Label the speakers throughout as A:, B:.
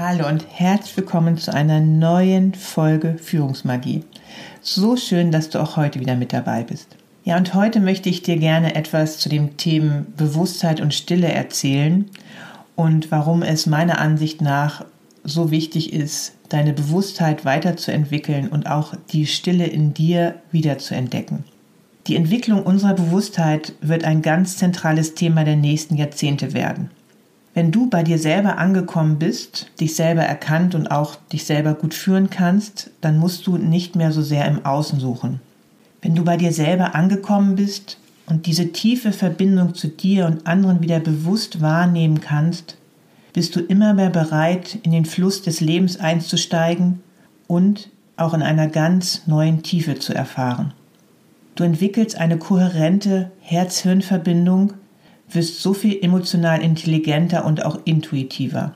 A: Hallo und herzlich willkommen zu einer neuen Folge Führungsmagie. So schön, dass du auch heute wieder mit dabei bist. Ja, und heute möchte ich dir gerne etwas zu dem Themen Bewusstheit und Stille erzählen und warum es meiner Ansicht nach so wichtig ist, deine Bewusstheit weiterzuentwickeln und auch die Stille in dir wieder zu entdecken. Die Entwicklung unserer Bewusstheit wird ein ganz zentrales Thema der nächsten Jahrzehnte werden. Wenn du bei dir selber angekommen bist, dich selber erkannt und auch dich selber gut führen kannst, dann musst du nicht mehr so sehr im Außen suchen. Wenn du bei dir selber angekommen bist und diese tiefe Verbindung zu dir und anderen wieder bewusst wahrnehmen kannst, bist du immer mehr bereit, in den Fluss des Lebens einzusteigen und auch in einer ganz neuen Tiefe zu erfahren. Du entwickelst eine kohärente Herz-Hirn-Verbindung, wirst so viel emotional intelligenter und auch intuitiver.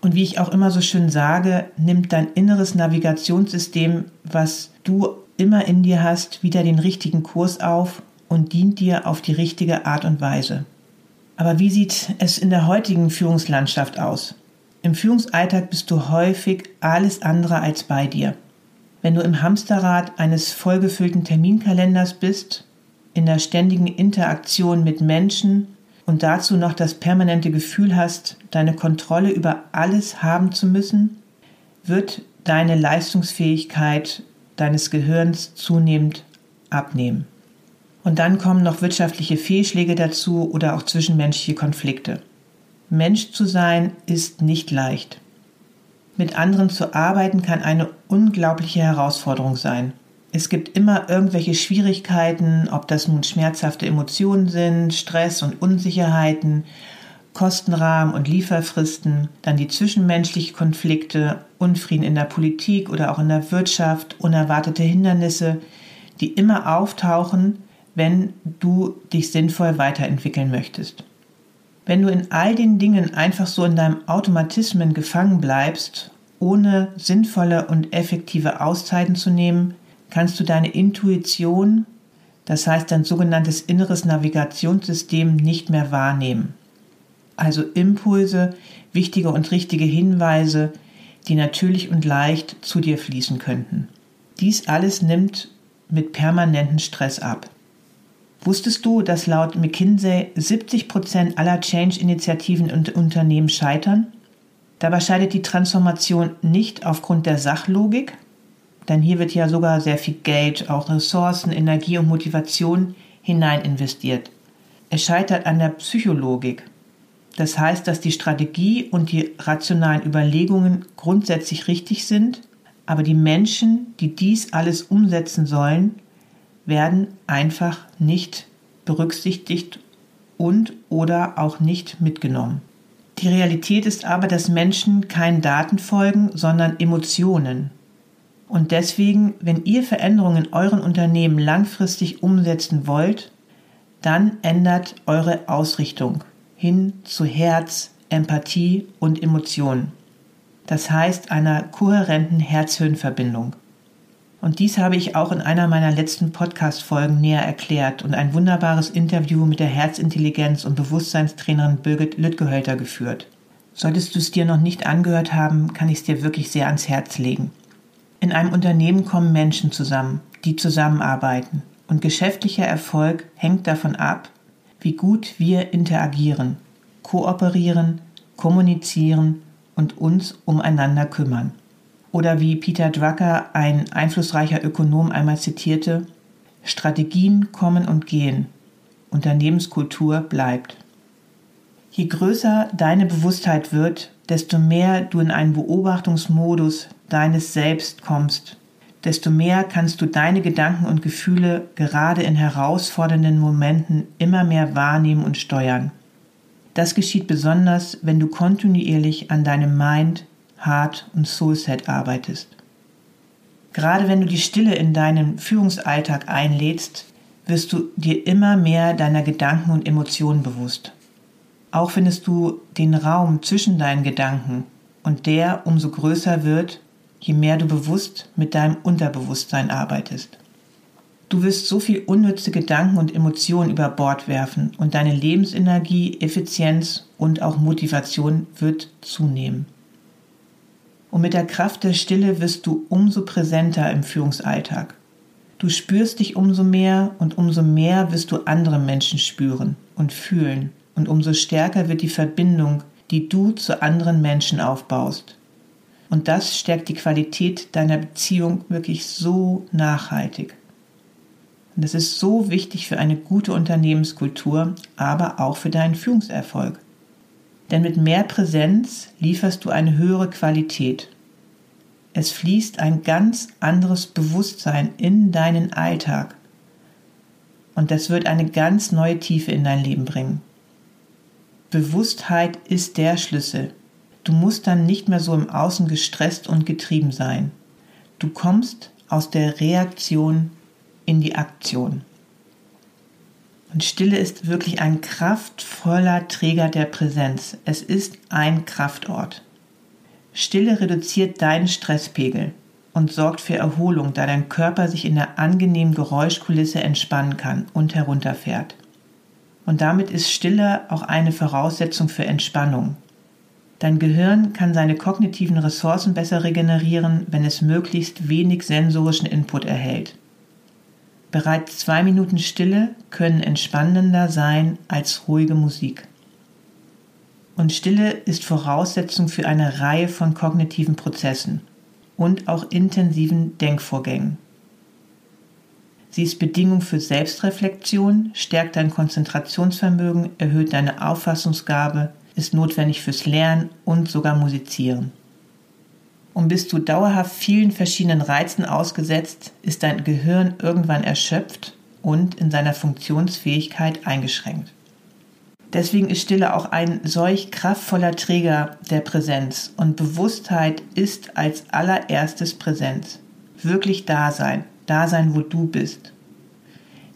A: Und wie ich auch immer so schön sage, nimmt dein inneres Navigationssystem, was du immer in dir hast, wieder den richtigen Kurs auf und dient dir auf die richtige Art und Weise. Aber wie sieht es in der heutigen Führungslandschaft aus? Im Führungsalltag bist du häufig alles andere als bei dir. Wenn du im Hamsterrad eines vollgefüllten Terminkalenders bist, in der ständigen Interaktion mit Menschen und dazu noch das permanente Gefühl hast, deine Kontrolle über alles haben zu müssen, wird deine Leistungsfähigkeit deines Gehirns zunehmend abnehmen. Und dann kommen noch wirtschaftliche Fehlschläge dazu oder auch zwischenmenschliche Konflikte. Mensch zu sein ist nicht leicht. Mit anderen zu arbeiten kann eine unglaubliche Herausforderung sein. Es gibt immer irgendwelche Schwierigkeiten, ob das nun schmerzhafte Emotionen sind, Stress und Unsicherheiten, Kostenrahmen und Lieferfristen, dann die zwischenmenschlichen Konflikte, Unfrieden in der Politik oder auch in der Wirtschaft, unerwartete Hindernisse, die immer auftauchen, wenn du dich sinnvoll weiterentwickeln möchtest. Wenn du in all den Dingen einfach so in deinem Automatismen gefangen bleibst, ohne sinnvolle und effektive Auszeiten zu nehmen, kannst du deine Intuition, das heißt dein sogenanntes inneres Navigationssystem, nicht mehr wahrnehmen. Also Impulse, wichtige und richtige Hinweise, die natürlich und leicht zu dir fließen könnten. Dies alles nimmt mit permanentem Stress ab. Wusstest du, dass laut McKinsey 70 Prozent aller Change-Initiativen und Unternehmen scheitern? Dabei scheidet die Transformation nicht aufgrund der Sachlogik, denn hier wird ja sogar sehr viel Geld, auch Ressourcen, Energie und Motivation hinein investiert. Es scheitert an der Psychologik. Das heißt, dass die Strategie und die rationalen Überlegungen grundsätzlich richtig sind, aber die Menschen, die dies alles umsetzen sollen, werden einfach nicht berücksichtigt und oder auch nicht mitgenommen. Die Realität ist aber, dass Menschen keinen Daten folgen, sondern Emotionen. Und deswegen, wenn ihr Veränderungen in euren Unternehmen langfristig umsetzen wollt, dann ändert eure Ausrichtung hin zu Herz, Empathie und Emotionen. Das heißt einer kohärenten Herz-Hirn-Verbindung. Und dies habe ich auch in einer meiner letzten Podcast-Folgen näher erklärt und ein wunderbares Interview mit der Herzintelligenz- und Bewusstseinstrainerin Birgit Lüttgehölter geführt. Solltest du es dir noch nicht angehört haben, kann ich es dir wirklich sehr ans Herz legen. In einem Unternehmen kommen Menschen zusammen, die zusammenarbeiten. Und geschäftlicher Erfolg hängt davon ab, wie gut wir interagieren, kooperieren, kommunizieren und uns umeinander kümmern. Oder wie Peter Drucker, ein einflussreicher Ökonom, einmal zitierte, Strategien kommen und gehen, Unternehmenskultur bleibt. Je größer deine Bewusstheit wird, desto mehr du in einen Beobachtungsmodus deines Selbst kommst, desto mehr kannst du deine Gedanken und Gefühle gerade in herausfordernden Momenten immer mehr wahrnehmen und steuern. Das geschieht besonders, wenn du kontinuierlich an deinem Mind, Heart und Soulset arbeitest. Gerade wenn du die Stille in deinen Führungsalltag einlädst, wirst du dir immer mehr deiner Gedanken und Emotionen bewusst. Auch findest du den Raum zwischen deinen Gedanken und der umso größer wird, je mehr du bewusst mit deinem Unterbewusstsein arbeitest. Du wirst so viel unnütze Gedanken und Emotionen über Bord werfen und deine Lebensenergie, Effizienz und auch Motivation wird zunehmen. Und mit der Kraft der Stille wirst du umso präsenter im Führungsalltag. Du spürst dich umso mehr und umso mehr wirst du andere Menschen spüren und fühlen und umso stärker wird die Verbindung, die du zu anderen Menschen aufbaust. Und das stärkt die Qualität deiner Beziehung wirklich so nachhaltig. Und das ist so wichtig für eine gute Unternehmenskultur, aber auch für deinen Führungserfolg. Denn mit mehr Präsenz lieferst du eine höhere Qualität. Es fließt ein ganz anderes Bewusstsein in deinen Alltag. Und das wird eine ganz neue Tiefe in dein Leben bringen. Bewusstheit ist der Schlüssel. Du musst dann nicht mehr so im Außen gestresst und getrieben sein. Du kommst aus der Reaktion in die Aktion. Und Stille ist wirklich ein kraftvoller Träger der Präsenz. Es ist ein Kraftort. Stille reduziert deinen Stresspegel und sorgt für Erholung, da dein Körper sich in der angenehmen Geräuschkulisse entspannen kann und herunterfährt. Und damit ist Stille auch eine Voraussetzung für Entspannung. Dein Gehirn kann seine kognitiven Ressourcen besser regenerieren, wenn es möglichst wenig sensorischen Input erhält. Bereits zwei Minuten Stille können entspannender sein als ruhige Musik. Und Stille ist Voraussetzung für eine Reihe von kognitiven Prozessen und auch intensiven Denkvorgängen. Sie ist Bedingung für Selbstreflexion, stärkt dein Konzentrationsvermögen, erhöht deine Auffassungsgabe, ist notwendig fürs Lernen und sogar Musizieren. Und bist du dauerhaft vielen verschiedenen Reizen ausgesetzt, ist dein Gehirn irgendwann erschöpft und in seiner Funktionsfähigkeit eingeschränkt. Deswegen ist Stille auch ein solch kraftvoller Träger der Präsenz und Bewusstheit ist als allererstes Präsenz. Wirklich da sein, da sein, wo du bist.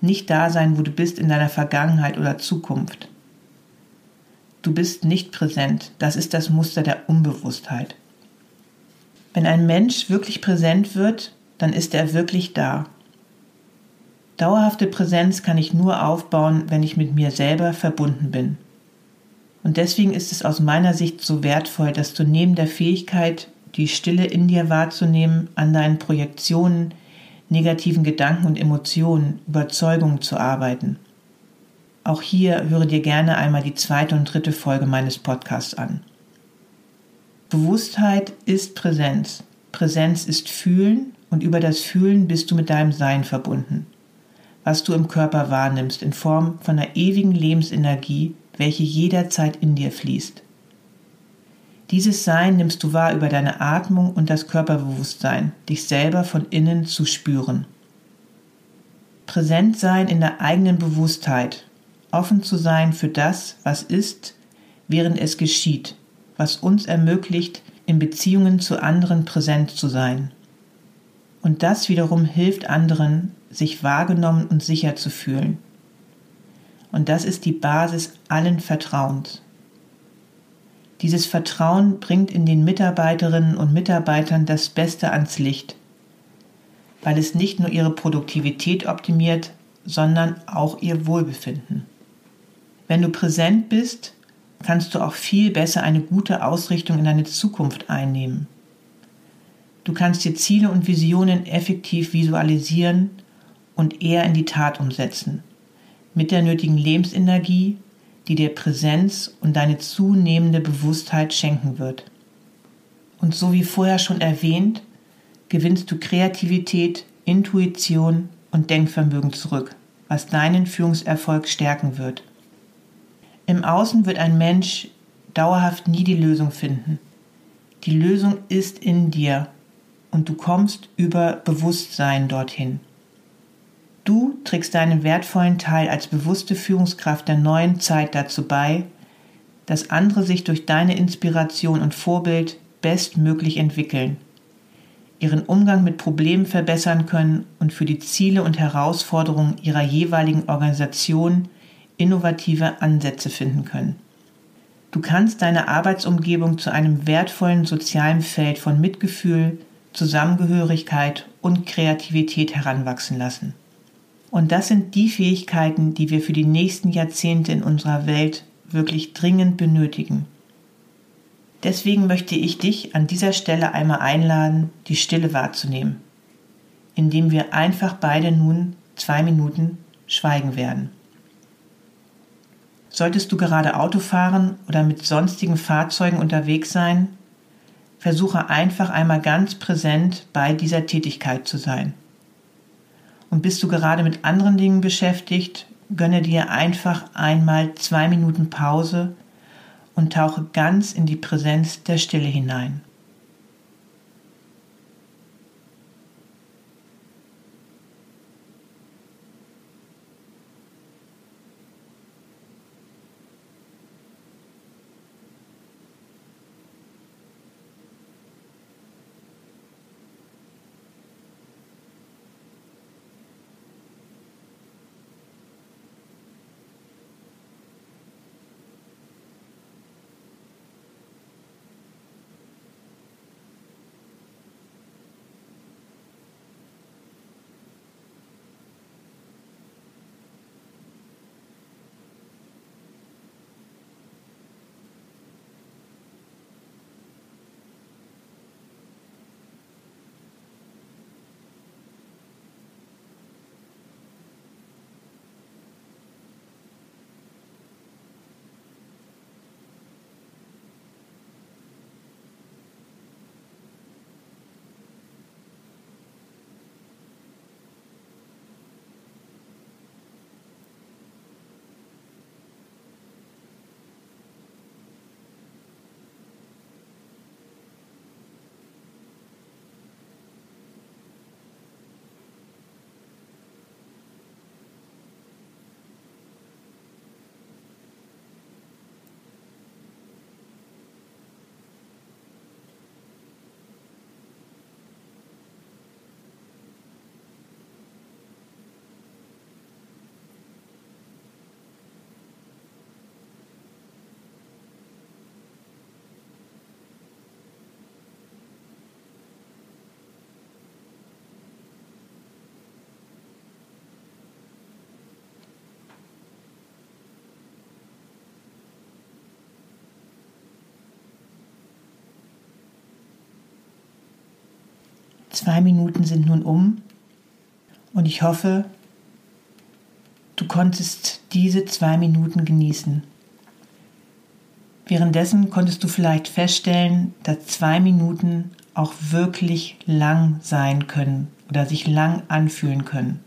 A: Nicht da sein, wo du bist in deiner Vergangenheit oder Zukunft. Du bist nicht präsent, das ist das Muster der Unbewusstheit. Wenn ein Mensch wirklich präsent wird, dann ist er wirklich da. Dauerhafte Präsenz kann ich nur aufbauen, wenn ich mit mir selber verbunden bin. Und deswegen ist es aus meiner Sicht so wertvoll, dass du neben der Fähigkeit, die Stille in dir wahrzunehmen, an deinen Projektionen, negativen Gedanken und Emotionen, Überzeugungen zu arbeiten. Auch hier höre dir gerne einmal die zweite und dritte Folge meines Podcasts an. Bewusstheit ist Präsenz. Präsenz ist Fühlen und über das Fühlen bist du mit deinem Sein verbunden. Was du im Körper wahrnimmst in Form von einer ewigen Lebensenergie, welche jederzeit in dir fließt. Dieses Sein nimmst du wahr über deine Atmung und das Körperbewusstsein, dich selber von innen zu spüren. Präsent sein in der eigenen Bewusstheit, offen zu sein für das, was ist, während es geschieht, was uns ermöglicht, in Beziehungen zu anderen präsent zu sein. Und das wiederum hilft anderen, sich wahrgenommen und sicher zu fühlen. Und das ist die Basis allen Vertrauens. Dieses Vertrauen bringt in den Mitarbeiterinnen und Mitarbeitern das Beste ans Licht, weil es nicht nur ihre Produktivität optimiert, sondern auch ihr Wohlbefinden. Wenn du präsent bist, kannst du auch viel besser eine gute Ausrichtung in deine Zukunft einnehmen. Du kannst dir Ziele und Visionen effektiv visualisieren und eher in die Tat umsetzen, mit der nötigen Lebensenergie, die dir Präsenz und deine zunehmende Bewusstheit schenken wird. Und so wie vorher schon erwähnt, gewinnst du Kreativität, Intuition und Denkvermögen zurück, was deinen Führungserfolg stärken wird. Im Außen wird ein Mensch dauerhaft nie die Lösung finden. Die Lösung ist in dir und du kommst über Bewusstsein dorthin. Du trägst deinen wertvollen Teil als bewusste Führungskraft der neuen Zeit dazu bei, dass andere sich durch deine Inspiration und Vorbild bestmöglich entwickeln, ihren Umgang mit Problemen verbessern können und für die Ziele und Herausforderungen ihrer jeweiligen Organisation innovative Ansätze finden können. Du kannst deine Arbeitsumgebung zu einem wertvollen sozialen Feld von Mitgefühl, Zusammengehörigkeit und Kreativität heranwachsen lassen. Und das sind die Fähigkeiten, die wir für die nächsten Jahrzehnte in unserer Welt wirklich dringend benötigen. Deswegen möchte ich dich an dieser Stelle einmal einladen, die Stille wahrzunehmen, indem wir einfach beide nun zwei Minuten schweigen werden. Solltest du gerade Auto fahren oder mit sonstigen Fahrzeugen unterwegs sein, versuche einfach einmal ganz präsent bei dieser Tätigkeit zu sein. Und bist du gerade mit anderen Dingen beschäftigt, gönne dir einfach einmal zwei Minuten Pause und tauche ganz in die Präsenz der Stille hinein. Zwei Minuten sind nun um und ich hoffe, du konntest diese zwei Minuten genießen. Währenddessen konntest du vielleicht feststellen, dass zwei Minuten auch wirklich lang sein können oder sich lang anfühlen können.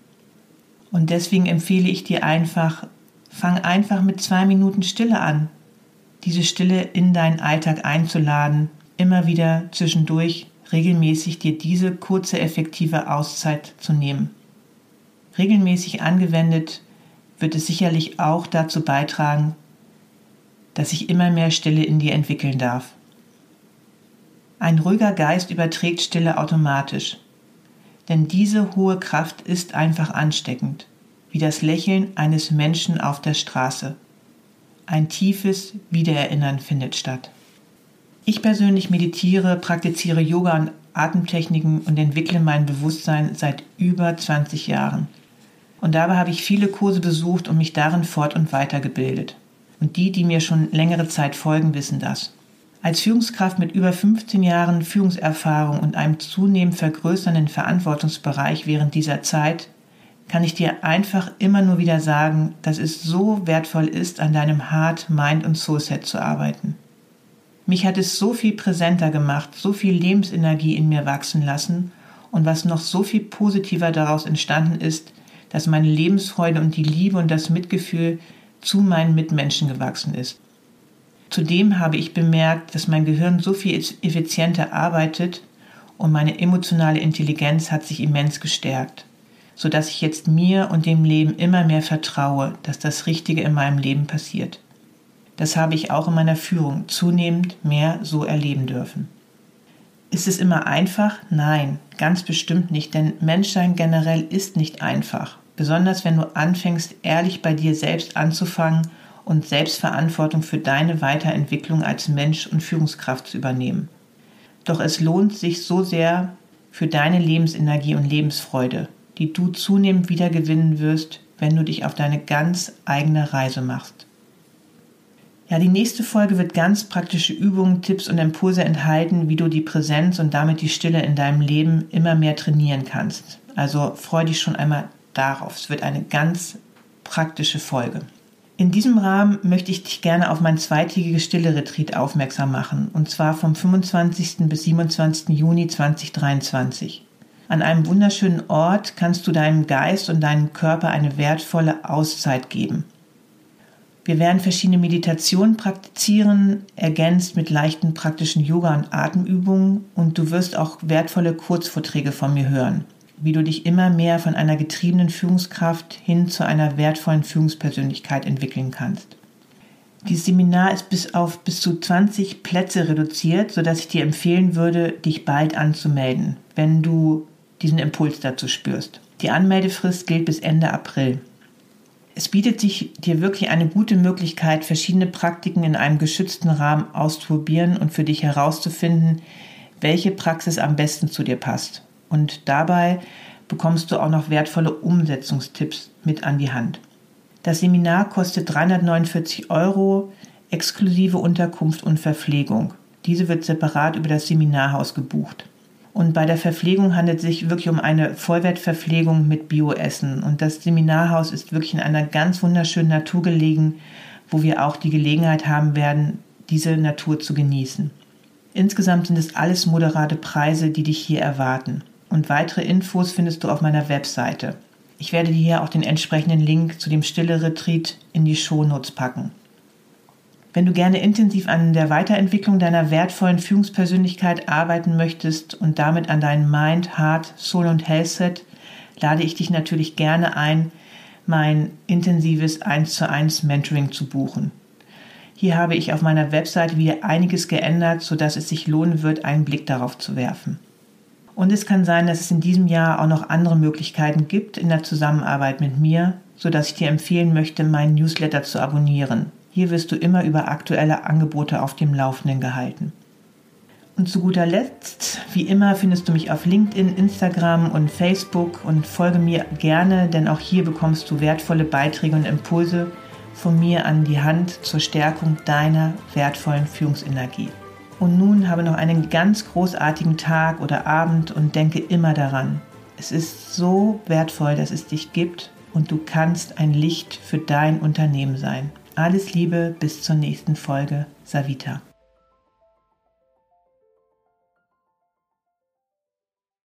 A: Und deswegen empfehle ich dir einfach, fang einfach mit zwei Minuten Stille an, diese Stille in deinen Alltag einzuladen, immer wieder zwischendurch regelmäßig dir diese kurze effektive Auszeit zu nehmen. Regelmäßig angewendet wird es sicherlich auch dazu beitragen, dass sich immer mehr Stille in dir entwickeln darf. Ein ruhiger Geist überträgt Stille automatisch, denn diese hohe Kraft ist einfach ansteckend, wie das Lächeln eines Menschen auf der Straße. Ein tiefes Wiedererinnern findet statt. Ich persönlich meditiere, praktiziere Yoga und Atemtechniken und entwickle mein Bewusstsein seit über 20 Jahren. Und dabei habe ich viele Kurse besucht und mich darin fort- und weitergebildet. Und die, die mir schon längere Zeit folgen, wissen das. Als Führungskraft mit über 15 Jahren Führungserfahrung und einem zunehmend vergrößernden Verantwortungsbereich während dieser Zeit kann ich dir einfach immer nur wieder sagen, dass es so wertvoll ist, an deinem Heart, Mind und Soulset zu arbeiten. Mich hat es so viel präsenter gemacht, so viel Lebensenergie in mir wachsen lassen und was noch so viel positiver daraus entstanden ist, dass meine Lebensfreude und die Liebe und das Mitgefühl zu meinen Mitmenschen gewachsen ist. Zudem habe ich bemerkt, dass mein Gehirn so viel effizienter arbeitet und meine emotionale Intelligenz hat sich immens gestärkt, sodass ich jetzt mir und dem Leben immer mehr vertraue, dass das Richtige in meinem Leben passiert. Das habe ich auch in meiner Führung zunehmend mehr so erleben dürfen. Ist es immer einfach? Nein, ganz bestimmt nicht, denn Menschsein generell ist nicht einfach. Besonders wenn du anfängst, ehrlich bei dir selbst anzufangen und Selbstverantwortung für deine Weiterentwicklung als Mensch und Führungskraft zu übernehmen. Doch es lohnt sich so sehr für deine Lebensenergie und Lebensfreude, die du zunehmend wiedergewinnen wirst, wenn du dich auf deine ganz eigene Reise machst. Ja, die nächste Folge wird ganz praktische Übungen, Tipps und Impulse enthalten, wie du die Präsenz und damit die Stille in deinem Leben immer mehr trainieren kannst. Also freu dich schon einmal darauf. Es wird eine ganz praktische Folge. In diesem Rahmen möchte ich dich gerne auf mein zweitägiges Stille-Retreat aufmerksam machen, und zwar vom 25. bis 27. Juni 2023. An einem wunderschönen Ort kannst du deinem Geist und deinem Körper eine wertvolle Auszeit geben. Wir werden verschiedene Meditationen praktizieren, ergänzt mit leichten praktischen Yoga- und Atemübungen und du wirst auch wertvolle Kurzvorträge von mir hören, wie du dich immer mehr von einer getriebenen Führungskraft hin zu einer wertvollen Führungspersönlichkeit entwickeln kannst. Dieses Seminar ist bis auf bis zu 20 Plätze reduziert, sodass ich dir empfehlen würde, dich bald anzumelden, wenn du diesen Impuls dazu spürst. Die Anmeldefrist gilt bis Ende April. Es bietet sich dir wirklich eine gute Möglichkeit, verschiedene Praktiken in einem geschützten Rahmen auszuprobieren und für dich herauszufinden, welche Praxis am besten zu dir passt. Und dabei bekommst du auch noch wertvolle Umsetzungstipps mit an die Hand. Das Seminar kostet 349 Euro exklusive Unterkunft und Verpflegung. Diese wird separat über das Seminarhaus gebucht. Und bei der Verpflegung handelt es sich wirklich um eine Vollwertverpflegung mit Bioessen. Und das Seminarhaus ist wirklich in einer ganz wunderschönen Natur gelegen, wo wir auch die Gelegenheit haben werden, diese Natur zu genießen. Insgesamt sind es alles moderate Preise, die dich hier erwarten. Und weitere Infos findest du auf meiner Webseite. Ich werde dir hier auch den entsprechenden Link zu dem Stille Retreat in die Shownotes packen. Wenn du gerne intensiv an der Weiterentwicklung deiner wertvollen Führungspersönlichkeit arbeiten möchtest und damit an deinen Mind, Heart, Soul und Health Set, lade ich dich natürlich gerne ein, mein intensives 1 zu 1 Mentoring zu buchen. Hier habe ich auf meiner Website wieder einiges geändert, sodass es sich lohnen wird, einen Blick darauf zu werfen. Und es kann sein, dass es in diesem Jahr auch noch andere Möglichkeiten gibt in der Zusammenarbeit mit mir, sodass ich dir empfehlen möchte, meinen Newsletter zu abonnieren. Hier wirst du immer über aktuelle Angebote auf dem Laufenden gehalten. Und zu guter Letzt, wie immer, findest du mich auf LinkedIn, Instagram und Facebook und folge mir gerne, denn auch hier bekommst du wertvolle Beiträge und Impulse von mir an die Hand zur Stärkung deiner wertvollen Führungsenergie. Und nun habe noch einen ganz großartigen Tag oder Abend und denke immer daran. Es ist so wertvoll, dass es dich gibt und du kannst ein Licht für dein Unternehmen sein. Alles Liebe, bis zur nächsten Folge. Savita.